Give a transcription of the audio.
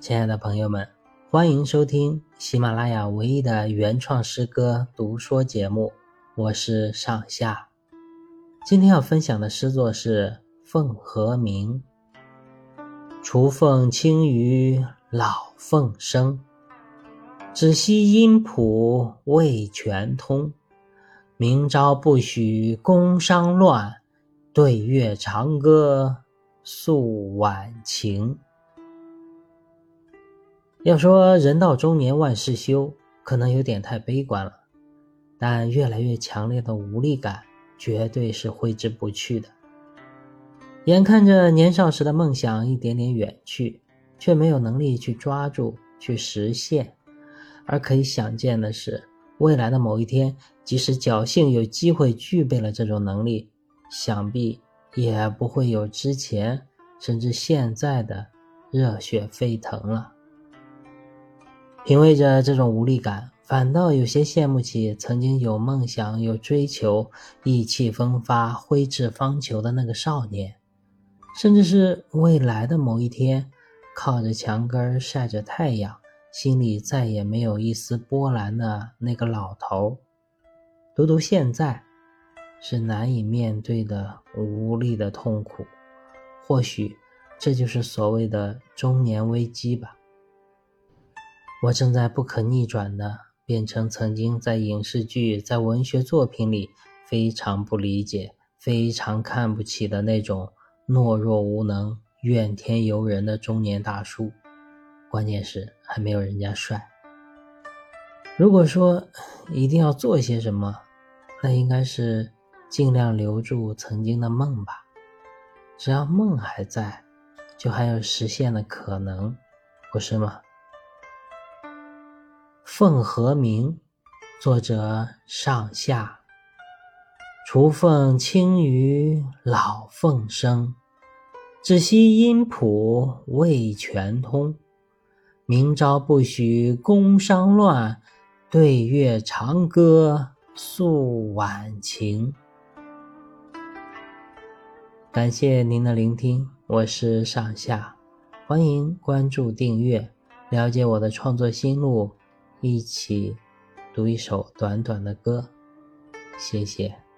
亲爱的朋友们，欢迎收听喜马拉雅唯一的原创诗歌读说节目，我是上下。今天要分享的诗作是《凤和鸣》。雏凤清于老凤声，只惜音谱未全通。明朝不许宫商乱，对月长歌诉晚晴。要说人到中年万事休，可能有点太悲观了，但越来越强烈的无力感绝对是挥之不去的。眼看着年少时的梦想一点点远去，却没有能力去抓住、去实现，而可以想见的是，未来的某一天，即使侥幸有机会具备了这种能力，想必也不会有之前甚至现在的热血沸腾了。品味着这种无力感，反倒有些羡慕起曾经有梦想、有追求、意气风发、挥斥方遒的那个少年，甚至是未来的某一天，靠着墙根晒着太阳，心里再也没有一丝波澜的那个老头。读读现在，是难以面对的无力的痛苦。或许，这就是所谓的中年危机吧。我正在不可逆转的变成曾经在影视剧、在文学作品里非常不理解、非常看不起的那种懦弱无能、怨天尤人的中年大叔。关键是还没有人家帅。如果说一定要做些什么，那应该是尽量留住曾经的梦吧。只要梦还在，就还有实现的可能，不是吗？《凤和鸣》作者上下。雏凤清于老凤声，只惜音谱未全通。明朝不许宫商乱，对月长歌诉晚晴。感谢您的聆听，我是上下，欢迎关注订阅，了解我的创作心路。一起读一首短短的歌，谢谢。